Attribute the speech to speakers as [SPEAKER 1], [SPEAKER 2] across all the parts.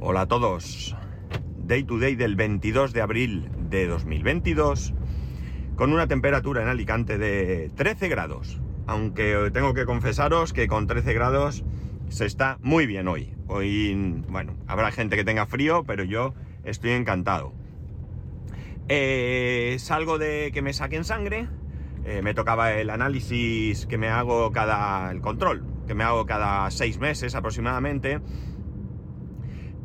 [SPEAKER 1] Hola a todos. Day to day del 22 de abril de 2022 con una temperatura en Alicante de 13 grados. Aunque tengo que confesaros que con 13 grados se está muy bien hoy. Hoy, bueno, habrá gente que tenga frío, pero yo estoy encantado. Eh, salgo de que me saquen sangre. Eh, me tocaba el análisis que me hago cada. el control, que me hago cada seis meses aproximadamente.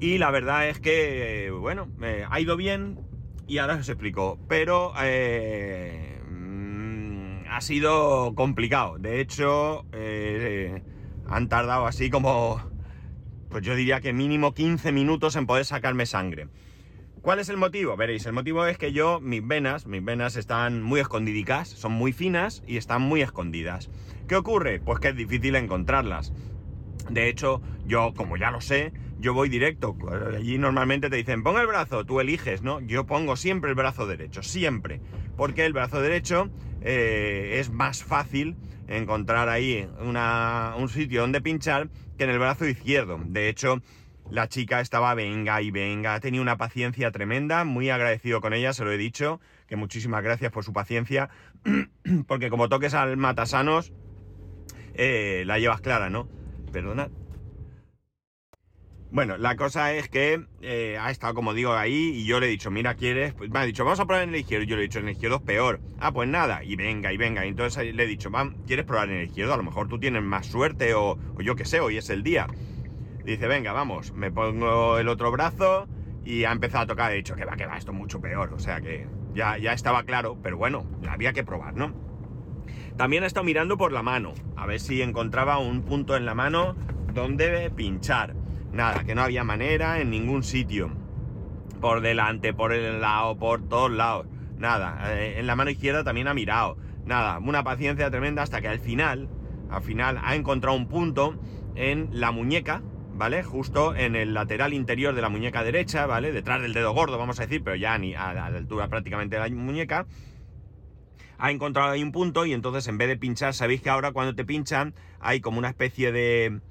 [SPEAKER 1] Y la verdad es que, bueno, ha ido bien y ahora os explico. Pero eh, mm, ha sido complicado. De hecho, eh, han tardado así como, pues yo diría que mínimo 15 minutos en poder sacarme sangre. ¿Cuál es el motivo? Veréis, el motivo es que yo, mis venas, mis venas están muy escondidicas, son muy finas y están muy escondidas. ¿Qué ocurre? Pues que es difícil encontrarlas. De hecho, yo, como ya lo sé, yo voy directo. Allí normalmente te dicen, pon el brazo, tú eliges, ¿no? Yo pongo siempre el brazo derecho, siempre. Porque el brazo derecho eh, es más fácil encontrar ahí un sitio donde pinchar que en el brazo izquierdo. De hecho, la chica estaba venga y venga, tenía una paciencia tremenda, muy agradecido con ella, se lo he dicho, que muchísimas gracias por su paciencia, porque como toques al matasanos, eh, la llevas clara, ¿no? Perdona. Bueno, la cosa es que eh, ha estado, como digo, ahí y yo le he dicho, mira, ¿quieres? Pues me ha dicho, vamos a probar en el izquierdo. Yo le he dicho, en el izquierdo es peor. Ah, pues nada, y venga, y venga. Y entonces le he dicho, ¿quieres probar en el izquierdo? A lo mejor tú tienes más suerte o, yo qué sé, hoy es el día. Dice, venga, vamos, me pongo el otro brazo y ha empezado a tocar. He dicho, que va, que va, esto es mucho peor. O sea que ya, ya estaba claro, pero bueno, había que probar, ¿no? También he estado mirando por la mano, a ver si encontraba un punto en la mano donde pinchar Nada, que no había manera en ningún sitio. Por delante, por el lado, por todos lados. Nada, eh, en la mano izquierda también ha mirado. Nada, una paciencia tremenda hasta que al final, al final ha encontrado un punto en la muñeca, ¿vale? Justo en el lateral interior de la muñeca derecha, ¿vale? Detrás del dedo gordo, vamos a decir, pero ya ni a la altura prácticamente de la muñeca. Ha encontrado ahí un punto y entonces en vez de pinchar, sabéis que ahora cuando te pinchan hay como una especie de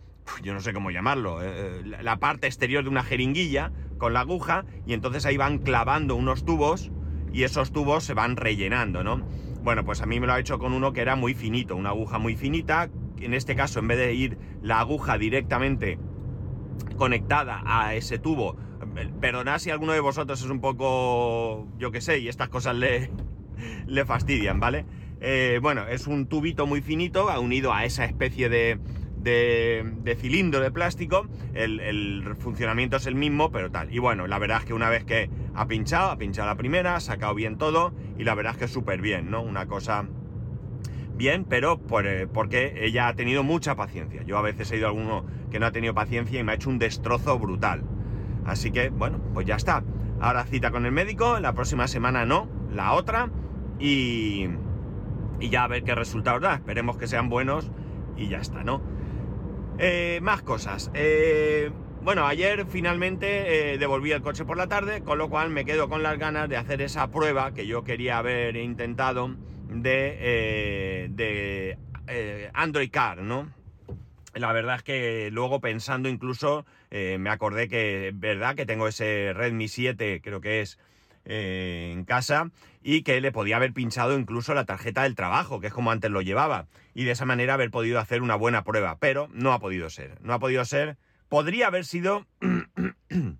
[SPEAKER 1] yo no sé cómo llamarlo, eh, eh, la parte exterior de una jeringuilla con la aguja y entonces ahí van clavando unos tubos y esos tubos se van rellenando, ¿no? Bueno, pues a mí me lo ha hecho con uno que era muy finito, una aguja muy finita, en este caso en vez de ir la aguja directamente conectada a ese tubo, perdonad si alguno de vosotros es un poco, yo qué sé, y estas cosas le, le fastidian, ¿vale? Eh, bueno, es un tubito muy finito unido a esa especie de, de, cilindro de plástico, el, funcionamiento es el mismo, pero tal. Y bueno, la verdad es que una vez que ha pinchado, ha pinchado la primera, ha sacado bien todo, y la verdad es que súper bien, ¿no? Una cosa bien, pero por, eh, porque ella ha tenido mucha paciencia. Yo a veces he ido a alguno que no ha tenido paciencia y me ha hecho un destrozo brutal. Así que, bueno, pues ya está. Ahora cita con el médico, la próxima semana no, la otra, y, y ya a ver qué resultados da. Esperemos que sean buenos y ya está, ¿no? Eh, más cosas. Eh, bueno, ayer finalmente eh, devolví el coche por la tarde, con lo cual me quedo con las ganas de hacer esa prueba que yo quería haber intentado de, de Android Car, ¿no? La verdad es que luego pensando incluso me acordé que, verdad, que tengo ese Redmi 7, creo que es eh, en casa y que le podía haber pinchado incluso la tarjeta del trabajo, que es como antes lo llevaba, y de esa manera haber podido hacer una buena prueba, pero no ha podido ser, no ha podido ser, podría haber sido...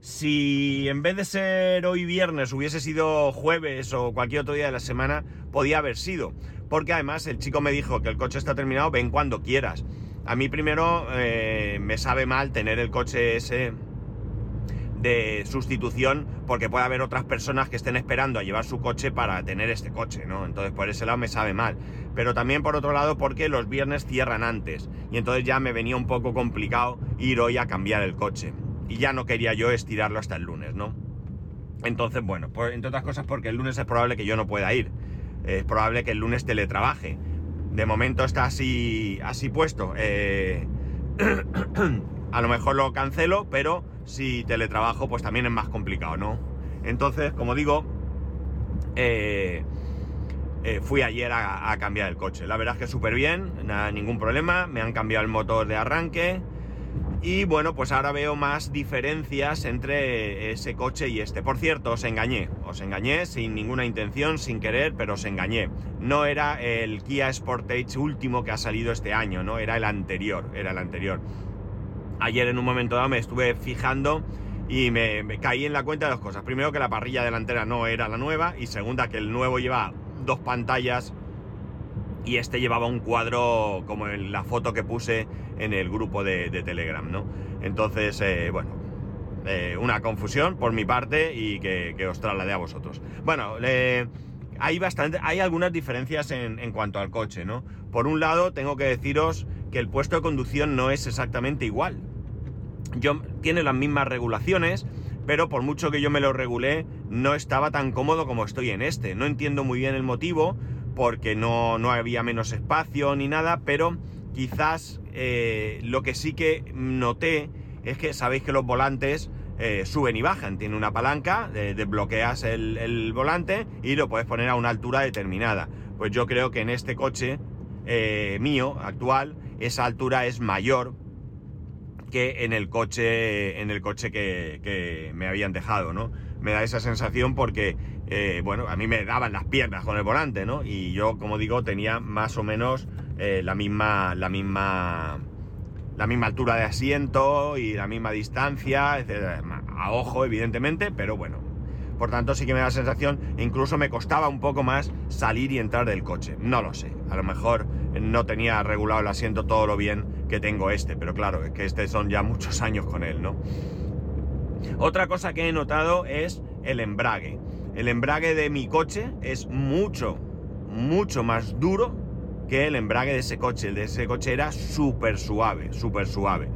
[SPEAKER 1] si en vez de ser hoy viernes hubiese sido jueves o cualquier otro día de la semana, podía haber sido. Porque además el chico me dijo que el coche está terminado, ven cuando quieras. A mí primero eh, me sabe mal tener el coche ese de sustitución porque puede haber otras personas que estén esperando a llevar su coche para tener este coche, ¿no? Entonces por ese lado me sabe mal. Pero también por otro lado porque los viernes cierran antes y entonces ya me venía un poco complicado ir hoy a cambiar el coche. Y ya no quería yo estirarlo hasta el lunes, ¿no? Entonces, bueno, pues entre otras cosas porque el lunes es probable que yo no pueda ir. Es probable que el lunes teletrabaje. De momento está así, así puesto. Eh, a lo mejor lo cancelo, pero si teletrabajo, pues también es más complicado, ¿no? Entonces, como digo, eh, eh, fui ayer a, cambiar el coche. La verdad es que súper bien, ningún problema. Me han cambiado el motor de arranque. Y bueno, pues ahora veo más diferencias entre ese coche y este. Por cierto, os engañé, os engañé sin ninguna intención, sin querer, pero os engañé. No era el Kia Sportage último que ha salido este año, no, era el anterior, era el anterior. Ayer en un momento dado me estuve fijando y me, caí en la cuenta de dos cosas. Primero que la parrilla delantera no era la nueva y segunda que el nuevo lleva dos pantallas y este llevaba un cuadro como en la foto que puse en el grupo de, Telegram, ¿no? Entonces, eh, bueno, eh, una confusión por mi parte y que, os trasladé a vosotros. Bueno, hay bastante, hay algunas diferencias en, en, cuanto al coche, ¿no? Por un lado, tengo que deciros que el puesto de conducción no es exactamente igual. Yo, tiene las mismas regulaciones, pero por mucho que yo me lo regulé, no estaba tan cómodo como estoy en este. No entiendo muy bien el motivo, porque no, no había menos espacio ni nada, pero quizás eh, lo que sí que noté es que sabéis que los volantes eh, suben y bajan. Tiene una palanca, desbloqueas el, volante y lo puedes poner a una altura determinada. Pues yo creo que en este coche eh, mío actual, esa altura es mayor que en el coche, en el coche que, que me habían dejado, ¿no? Me da esa sensación porque eh, bueno, a mí me daban las piernas con el volante, ¿no? Y yo, como digo, tenía más o menos eh, la misma, la misma, la misma altura de asiento y la misma distancia, A ojo, evidentemente, pero bueno. Por tanto, sí que me da la sensación, incluso me costaba un poco más salir y entrar del coche. No lo sé. A lo mejor no tenía regulado el asiento todo lo bien que tengo este, pero claro, es que este son ya muchos años con él, ¿no? Otra cosa que he notado es el embrague. El embrague de mi coche es mucho, mucho más duro que el embrague de ese coche. El de ese coche era súper suave, súper suave.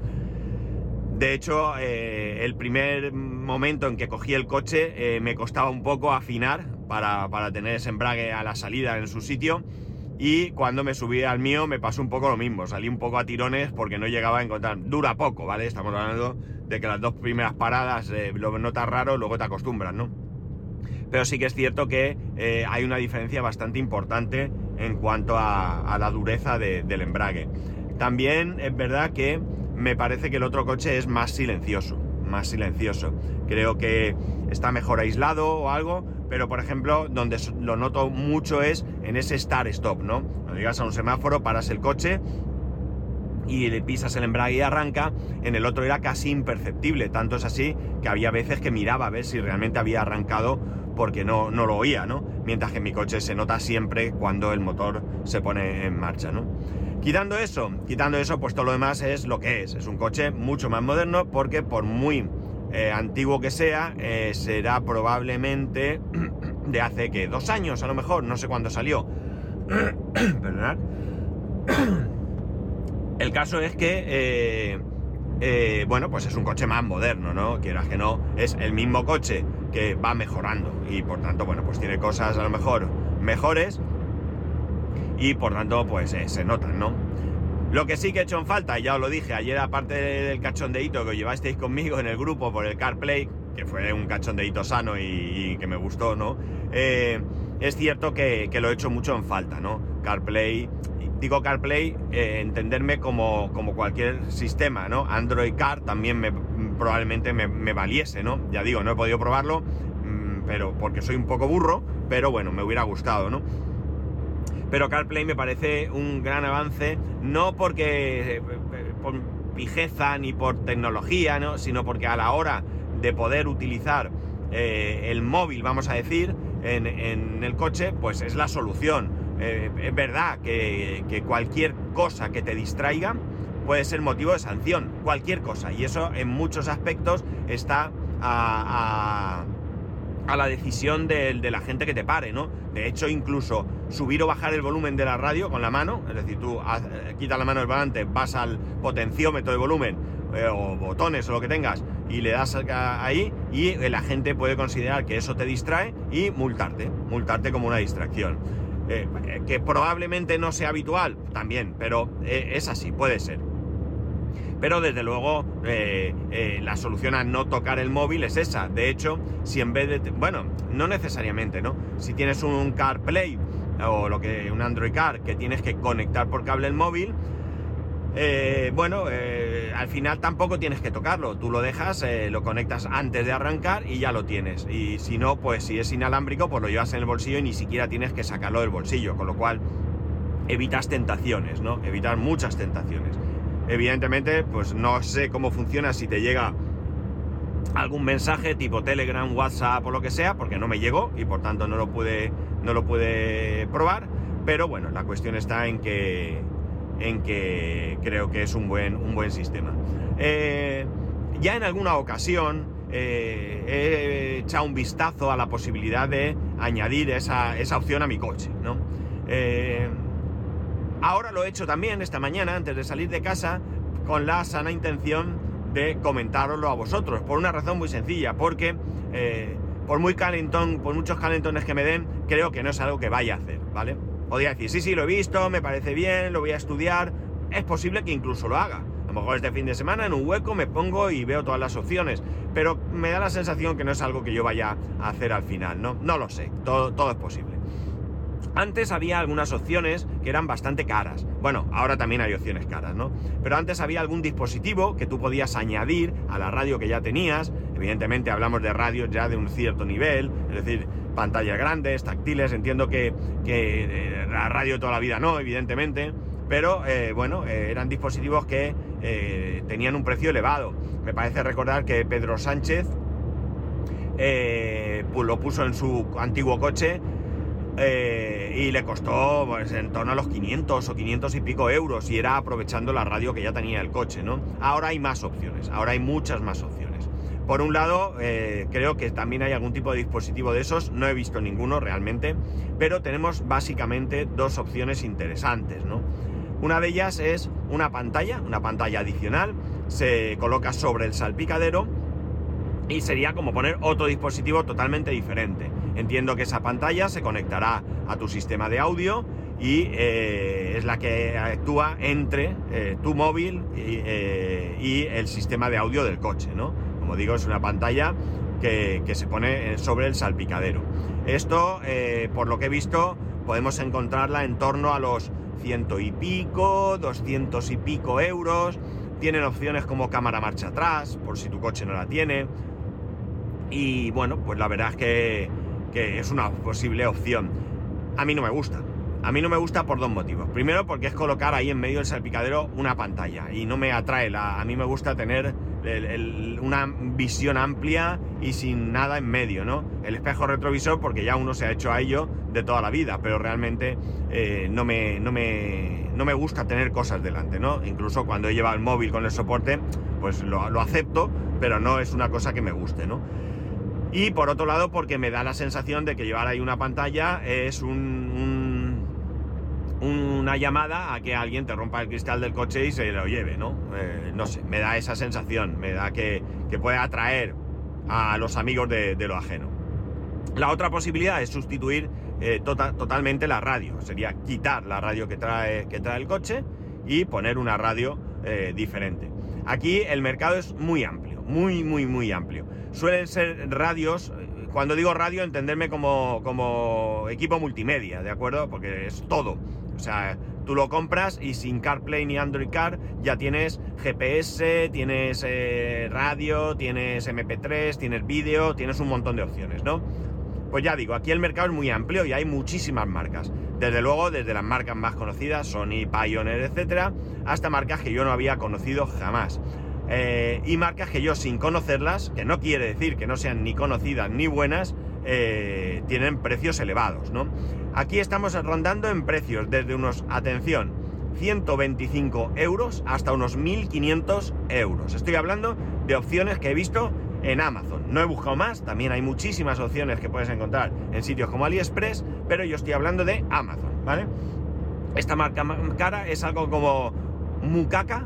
[SPEAKER 1] De hecho, eh, el primer momento en que cogí el coche eh, me costaba un poco afinar para, para, tener ese embrague a la salida en su sitio. Y cuando me subí al mío me pasó un poco lo mismo. Salí un poco a tirones porque no llegaba a encontrar. Dura poco, ¿vale? Estamos hablando de que las dos primeras paradas eh, lo notas raro, luego te acostumbras, ¿no? pero sí que es cierto que eh, hay una diferencia bastante importante en cuanto a, la dureza del embrague. También es verdad que me parece que el otro coche es más silencioso, más silencioso. Creo que está mejor aislado o algo, pero por ejemplo, donde lo noto mucho es en ese start-stop, ¿no? Cuando llegas a un semáforo, paras el coche y le pisas el embrague y arranca, en el otro era casi imperceptible, tanto es así que había veces que miraba a ver si realmente había arrancado porque no, no lo oía, ¿no? Mientras que en mi coche se nota siempre cuando el motor se pone en marcha, ¿no? Quitando eso, quitando eso, pues todo lo demás es lo que es. Es un coche mucho más moderno porque por muy eh, antiguo que sea, eh, será probablemente de hace que dos años a lo mejor, no sé cuándo salió. Perdonad. El caso es que, eh, bueno, pues es un coche más moderno, ¿no? Quieras que no, es el mismo coche que va mejorando y por tanto, bueno, pues tiene cosas a lo mejor mejores y por tanto, pues se notan, ¿no? Lo que sí que he hecho en falta, ya os lo dije ayer, aparte del cachondeíto que llevasteis conmigo en el grupo por el CarPlay, que fue un cachondeíto sano y, que me gustó, ¿no? Eh, es cierto que, lo he hecho mucho en falta, ¿no? CarPlay, digo CarPlay, eh, entenderme como, como, cualquier sistema, ¿no? Android Car también me, probablemente me, valiese, ¿no? Ya digo, no he podido probarlo, mm, pero porque soy un poco burro, pero bueno, me hubiera gustado, ¿no? Pero CarPlay me parece un gran avance, no porque eh, por pijeza ni por tecnología, ¿no? Sino porque a la hora de poder utilizar eh, el móvil, vamos a decir, en, el coche, pues es la solución. Eh, es verdad que cualquier cosa que te distraiga, puede ser motivo de sanción, cualquier cosa. Y eso en muchos aspectos está a, la decisión de, la gente que te pare, ¿no? De hecho, incluso subir o bajar el volumen de la radio con la mano, es decir, tú eh, quitas la mano del volante, vas al potenciómetro de volumen eh, o botones o lo que tengas y le das ahí y la gente puede considerar que eso te distrae y multarte, multarte como una distracción. Eh, que probablemente no sea habitual, también, pero es así, puede ser. Pero desde luego eh, eh, la solución a no tocar el móvil es esa. De hecho, si en vez de... Bueno, no necesariamente, ¿no? Si tienes un CarPlay o lo que un Android Car que tienes que conectar por cable el móvil, eh, bueno, al final tampoco tienes que tocarlo. Tú lo dejas, lo conectas antes de arrancar y ya lo tienes. Y si no, pues si es inalámbrico, pues lo llevas en el bolsillo y ni siquiera tienes que sacarlo del bolsillo. Con lo cual, evitas tentaciones, ¿no? Evitar muchas tentaciones. Evidentemente, pues no sé cómo funciona si te llega algún mensaje tipo Telegram, WhatsApp o lo que sea, porque no me llegó y por tanto no lo pude, no lo pude probar. Pero bueno, la cuestión está en que, en que creo que es un buen, un buen sistema. Eh, ya en alguna ocasión eh, he echado un vistazo a la posibilidad de añadir esa, opción a mi coche, ¿no? Eh, ahora lo he hecho también esta mañana, antes de salir de casa, con la sana intención de comentároslo a vosotros, por una razón muy sencilla, porque por muy calentón, por muchos calentones que me den, creo que no es algo que vaya a hacer, ¿vale? Podría decir, sí, sí, lo he visto, me parece bien, lo voy a estudiar. Es posible que incluso lo haga. A lo mejor este fin de semana en un hueco me pongo y veo todas las opciones. Pero me da la sensación que no es algo que yo vaya a hacer al final, ¿no? No lo sé, todo, todo es posible. Antes había algunas opciones que eran bastante caras. Bueno, ahora también hay opciones caras, ¿no? Pero antes había algún dispositivo que tú podías añadir a la radio que ya tenías. Evidentemente hablamos de radios ya de un cierto nivel, es decir, pantallas grandes, táctiles, entiendo que, eh, la radio toda la vida no, evidentemente, pero eh, bueno, eh, eran dispositivos que tenían un precio elevado. Me parece recordar que Pedro Sánchez lo puso en su antiguo coche y le costó pues, en torno a los 500 o 500 y pico euros y era aprovechando la radio que ya tenía el coche, ¿no? Ahora hay más opciones, ahora hay muchas más opciones. Por un lado, eh, creo que también hay algún tipo de dispositivo de esos, no he visto ninguno realmente, pero tenemos básicamente dos opciones interesantes. Una de ellas es una pantalla, una pantalla adicional, se coloca sobre el salpicadero y sería como poner otro dispositivo totalmente diferente. Entiendo que esa pantalla se conectará a tu sistema de audio y eh, es la que actúa entre eh, tu móvil y el sistema de audio del coche, ¿no? Como digo, es una pantalla que, se pone sobre el salpicadero. Esto, eh, por lo que he visto, podemos encontrarla en torno a los ciento y pico, doscientos y pico euros. Tienen opciones como cámara marcha atrás, por si tu coche no la tiene. Y bueno, pues la verdad es que, que es una posible opción. A mí no me gusta. A mí no me gusta por dos motivos. Primero, porque es colocar ahí en medio del salpicadero una pantalla y no me atrae. La, a mí me gusta tener una visión amplia y sin nada en medio, ¿no? El espejo retrovisor, porque ya uno se ha hecho a ello de toda la vida, pero realmente eh, no, me, no, me, no me gusta tener cosas delante, ¿no? Incluso cuando he el móvil con el soporte, pues lo, lo acepto, pero no es una cosa que me guste, ¿no? Y por otro lado, porque me da la sensación de que llevar ahí una pantalla es un una llamada a que alguien te rompa el cristal del coche y se lo lleve, ¿no? Eh, no sé, me da esa sensación, me da que, puede atraer a los amigos de, lo ajeno. La otra posibilidad es sustituir eh, tota-, totalmente la radio, sería quitar la radio que trae, que trae el coche y poner una radio eh, diferente. Aquí el mercado es muy amplio, muy, muy, muy amplio. Suelen ser radios, cuando digo radio, entenderme como, como equipo multimedia, ¿de acuerdo? Porque es todo o sea, tú lo compras y sin CarPlay ni Android Car ya tienes GPS, tienes eh, radio, tienes MP3, tienes vídeo, tienes un montón de opciones, ¿no? Pues ya digo, aquí el mercado es muy amplio y hay muchísimas marcas. Desde luego, desde las marcas más conocidas, Sony, Pioneer, etcétera, hasta marcas que yo no había conocido jamás. Eh, y marcas que yo sin conocerlas, que no quiere decir que no sean ni conocidas ni buenas, eh, tienen precios elevados, ¿no? Aquí estamos rondando en precios desde unos, atención, 125 euros hasta unos 1500 euros. Estoy hablando de opciones que he visto en Amazon. No he buscado más, también hay muchísimas opciones que puedes encontrar en sitios como AliExpress, pero yo estoy hablando de Amazon, ¿vale? Esta marca cara es algo como Mukaka,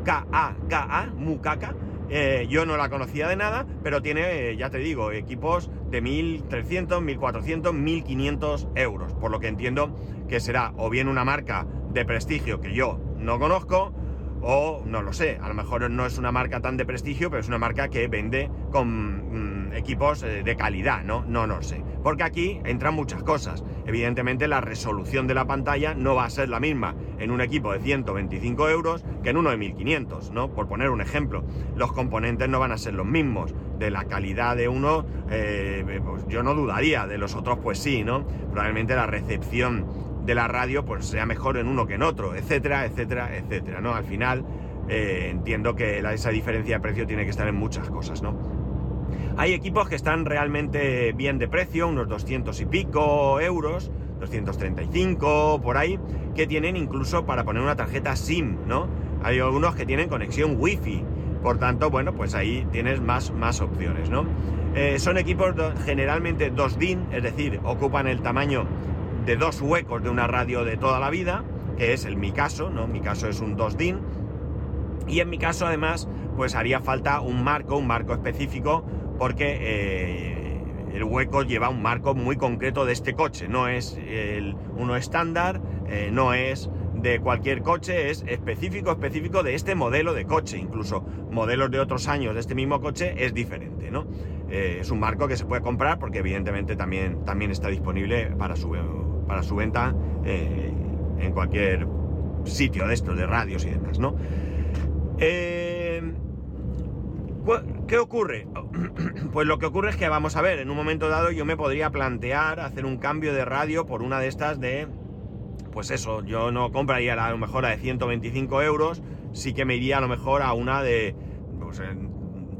[SPEAKER 1] M-O-O-K-A-K-A, Mukaka eh, yo no la conocía de nada, pero tiene, eh, ya te digo, equipos de 1.300, 1.400, 1.500 euros. Por lo que entiendo que será o bien una marca de prestigio que yo no conozco, O no lo sé, a lo mejor no es una marca tan de prestigio, pero es una marca que vende con mm, equipos eh, de calidad, ¿no? No, no lo sé. Porque aquí entran muchas cosas. Evidentemente la resolución de la pantalla no va a ser la misma en un equipo de 125 euros que en uno de 1500, ¿no? Por poner un ejemplo. Los componentes no van a ser los mismos. De la calidad de uno, eh, pues yo no dudaría, de los otros pues sí, ¿no? Probablemente la recepción de la radio pues sea mejor en uno que en otro, etcétera, etcétera, etcétera, ¿no? Al final eh, entiendo que esa diferencia de precio tiene que estar en muchas cosas, ¿no? Hay equipos que están realmente bien de precio, unos 200 y pico euros, 235 por ahí, que tienen incluso para poner una tarjeta SIM, ¿no? Hay algunos que tienen conexión Wi-Fi, por tanto, bueno, pues ahí tienes más, más opciones, ¿no? Eh, son equipos generalmente 2 DIN, es decir, ocupan el tamaño de dos huecos de una radio de toda la vida, que es el mi caso, ¿no? Mi caso es un 2 DIN. Y en mi caso, además, pues haría falta un marco, un marco específico, porque eh, el hueco lleva un marco muy concreto de este coche. No es uno estándar, eh, no es de cualquier coche, es específico, específico de este modelo de coche. Incluso modelos de otros años de este mismo coche es diferente, ¿no? Eh, es un marco que se puede comprar porque evidentemente también, también está disponible para su para su venta eh, en cualquier sitio de estos, de radios y demás, ¿no? Eh, ¿Qué ocurre? Pues lo que ocurre es que, vamos a ver, en un momento dado yo me podría plantear hacer un cambio de radio por una de estas de, pues eso, yo no compraría a lo mejor a de 125 euros, sí que me iría a lo mejor a una de, pues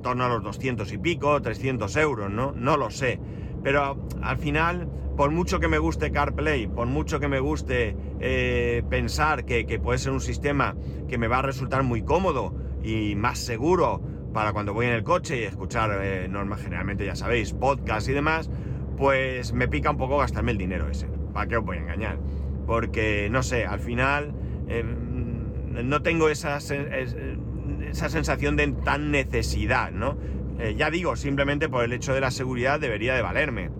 [SPEAKER 1] torno a los 200 y pico, 300 euros, ¿no? No lo sé. Pero al final por mucho que me guste CarPlay, por mucho que me guste eh, pensar que, puede ser un sistema que me va a resultar muy cómodo y más seguro para cuando voy en el coche y escuchar eh, normas, generalmente ya sabéis, podcast y demás, pues me pica un poco gastarme el dinero ese. ¿Para qué os voy a engañar? Porque, no sé, al final em, no tengo esa, esa sensación de tan necesidad, ¿no? Eh, ya digo, simplemente por el hecho de la seguridad debería de valerme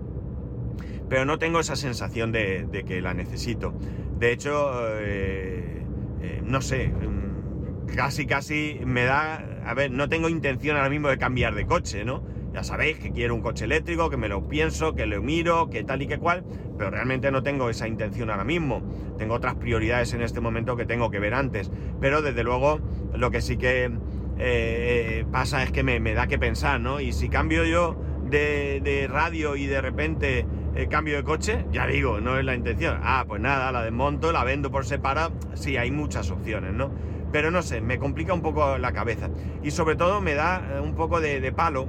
[SPEAKER 1] pero no tengo esa sensación de, que la necesito. De hecho, eh, eh, no sé, mm, casi casi me da... A ver, no tengo intención ahora mismo de cambiar de coche, ¿no? Ya sabéis que quiero un coche eléctrico, que me lo pienso, que lo miro, que tal y que cual, pero realmente no tengo esa intención ahora mismo. Tengo otras prioridades en este momento que tengo que ver antes. Pero desde luego, lo que sí que eh, pasa es que me, da que pensar, ¿no? Y si cambio yo de radio y de repente el cambio de coche, ya digo, no es la intención. Ah, pues nada, la desmonto, la vendo por separado. Sí, hay muchas opciones, ¿no? Pero no sé, me complica un poco la cabeza. Y sobre todo me da eh, un poco de, palo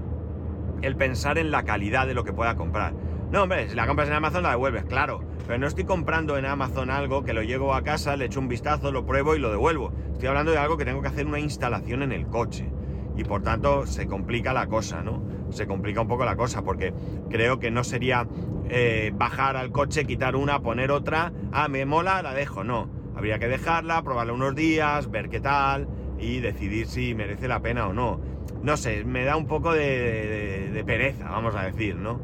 [SPEAKER 1] el pensar en la calidad de lo que pueda comprar. No, hombre, si la compras en Amazon la devuelves, claro. Pero no estoy comprando en Amazon algo que lo llevo a casa, le echo un vistazo, lo pruebo y lo devuelvo. Estoy hablando de algo que tengo que hacer una instalación en el coche. Y por tanto se complica la cosa, ¿no? Se complica un poco la cosa porque creo que no sería eh, bajar al coche, quitar una, poner otra, ah, me mola, la dejo, no. Habría que dejarla, probarla unos días, ver qué tal y decidir si merece la pena o no. No sé, me da un poco de, pereza, vamos a decir, ¿no?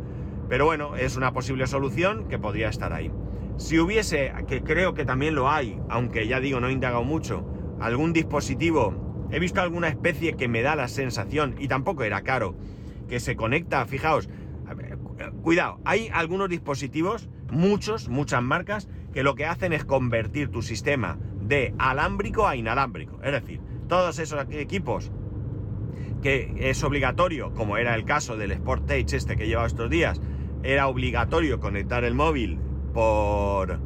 [SPEAKER 1] Pero bueno, es una posible solución que podría estar ahí. Si hubiese, que creo que también lo hay, aunque ya digo, no he indagado mucho, algún dispositivo, he visto alguna especie que me da la sensación, y tampoco era caro, que se conecta, fijaos, cuidado, hay algunos dispositivos, muchos, muchas marcas, que lo que hacen es convertir tu sistema de alámbrico a inalámbrico. Es decir, todos esos equipos que es obligatorio, como era el caso del Sportage este que he llevado estos días, era obligatorio conectar el móvil por,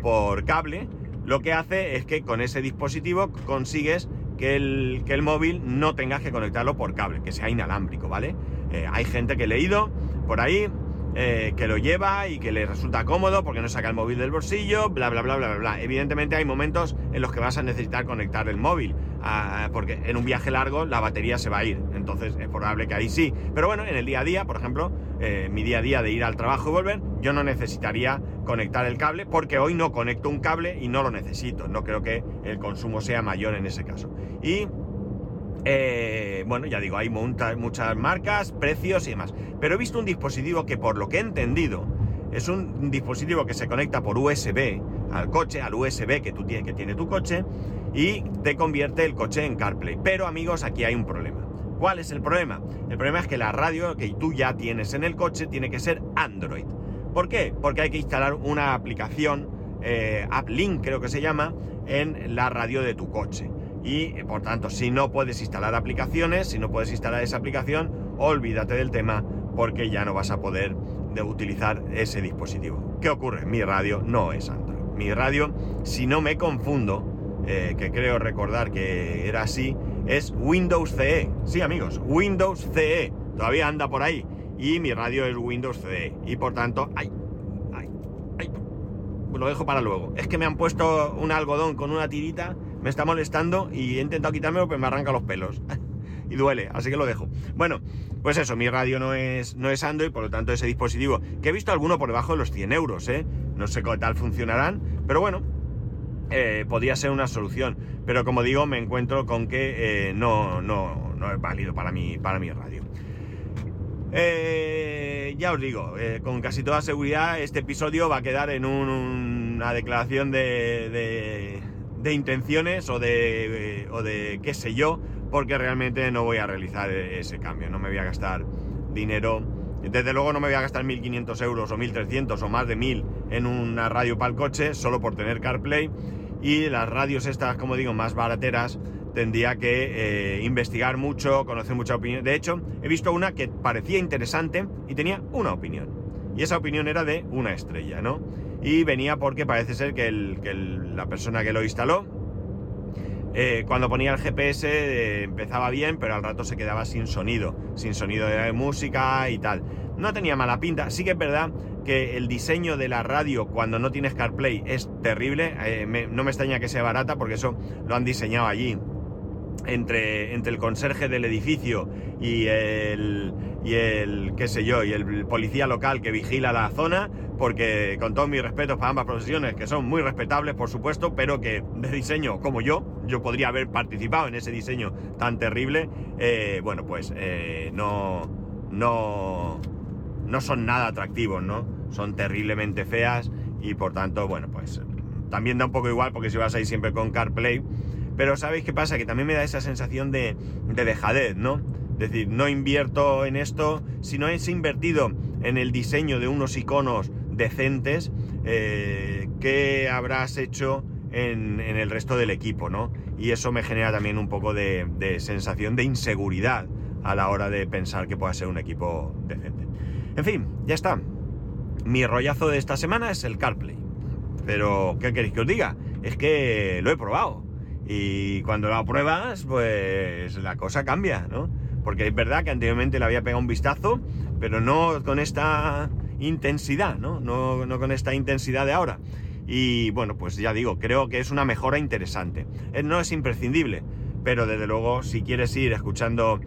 [SPEAKER 1] por cable, lo que hace es que con ese dispositivo consigues que el, que el móvil no tengas que conectarlo por cable, que sea inalámbrico, ¿vale? Eh, hay gente que he leído por ahí eh, que lo lleva y que le resulta cómodo porque no saca el móvil del bolsillo, bla, bla, bla, bla, bla. Evidentemente hay momentos en los que vas a necesitar conectar el móvil, ah, porque en un viaje largo la batería se va a ir, entonces es probable que ahí sí. Pero bueno, en el día a día, por ejemplo, eh, mi día a día de ir al trabajo y volver, yo no necesitaría conectar el cable porque hoy no conecto un cable y no lo necesito. No creo que el consumo sea mayor en ese caso. Y eh, bueno, ya digo, hay muchas marcas, precios y demás. Pero he visto un dispositivo que por lo que he entendido Es un dispositivo que se conecta por USB al coche, al USB que, que tiene tu coche, y te convierte el coche en CarPlay. Pero amigos, aquí hay un problema. ¿Cuál es el problema? El problema es que la radio que tú ya tienes en el coche tiene que ser Android. ¿Por qué? Porque hay que instalar una aplicación, eh, AppLink creo que se llama, en la radio de tu coche. Y por tanto, si no puedes instalar aplicaciones, si no puedes instalar esa aplicación, olvídate del tema porque ya no vas a poder de utilizar ese dispositivo. ¿Qué ocurre? Mi radio no es Android. Mi radio, si no me confundo, eh, que creo recordar que era así, es Windows CE. Sí, amigos, Windows CE. Todavía anda por ahí. Y mi radio es Windows CE. Y por tanto, ay, ay, ay. Lo dejo para luego. Es que me han puesto un algodón con una tirita, me está molestando y he intentado quitármelo, pero me arranca los pelos. y duele, así que lo dejo. Bueno, pues eso, mi radio no es, no es Android, por lo tanto ese dispositivo, que he visto alguno por debajo de los 100 euros, ¿eh? No sé cómo tal funcionarán, pero bueno, eh, podría ser una solución. Pero como digo, me encuentro con que eh, no, no, no, es válido para mi, para mi radio. Eh, ya os digo, con casi toda seguridad este episodio va a quedar en una declaración de, de, intenciones o de, o de qué sé yo, porque realmente no voy a realizar ese cambio, no me voy a gastar dinero. Desde luego no me voy a gastar 1.500 euros o 1.300 o más de 1.000 en una radio para el coche solo por tener CarPlay y las radios estas, como digo, más barateras tendría que eh, investigar mucho, conocer mucha opinión. De hecho, he visto una que parecía interesante y tenía una opinión. Y esa opinión era de una estrella, ¿no? Y venía porque parece ser que, la persona que lo instaló eh, cuando ponía el GPS eh, empezaba bien, pero al rato se quedaba sin sonido, sin sonido de música y tal. No tenía mala pinta, sí que es verdad que el diseño de la radio cuando no tienes CarPlay es terrible, eh, no me extraña que sea barata porque eso lo han diseñado allí entre, entre el conserje del edificio y el, y el, qué sé yo, y el policía local que vigila la zona, porque con todos mis respetos para ambas profesiones, que son muy respetables, por supuesto, pero que de diseño como yo, yo podría haber participado en ese diseño tan terrible, eh, bueno, pues eh, no, no, no son nada atractivos, ¿no? Son terriblemente feas y por tanto, bueno, pues también da un poco igual porque si vas ahí siempre con CarPlay, pero ¿sabéis qué pasa? Que también me da esa sensación de, de dejadez, ¿no? Es decir, no invierto en esto, si no es invertido en el diseño de unos iconos decentes, eh, ¿qué habrás hecho en, el resto del equipo, ¿no? Y eso me genera también un poco de, sensación de inseguridad a la hora de pensar que pueda ser un equipo decente. En fin, ya está. Mi rollazo de esta semana es el CarPlay. Pero, ¿qué queréis que os diga? Es que lo he probado. Y cuando lo pruebas, pues la cosa cambia, ¿no? Porque es verdad que anteriormente le había pegado un vistazo, pero no con esta intensidad, ¿no? ¿no? con esta intensidad de ahora. Y bueno, pues ya digo, creo que es una mejora interesante. Eh, no es imprescindible, pero desde luego si quieres ir escuchando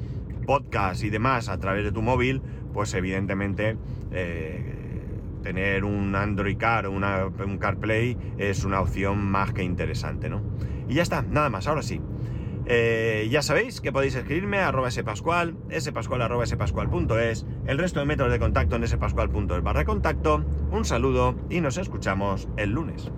[SPEAKER 1] podcasts y demás a través de tu móvil, pues evidentemente eh, tener un Android Car o un CarPlay es una opción más que interesante, ¿no? Y ya está, nada más, ahora sí. Eh, ya sabéis que podéis escribirme a arroba spascual, spascual arroba spascual.es, el resto de métodos de contacto en spascual.es barra contacto. Un saludo y nos escuchamos el lunes.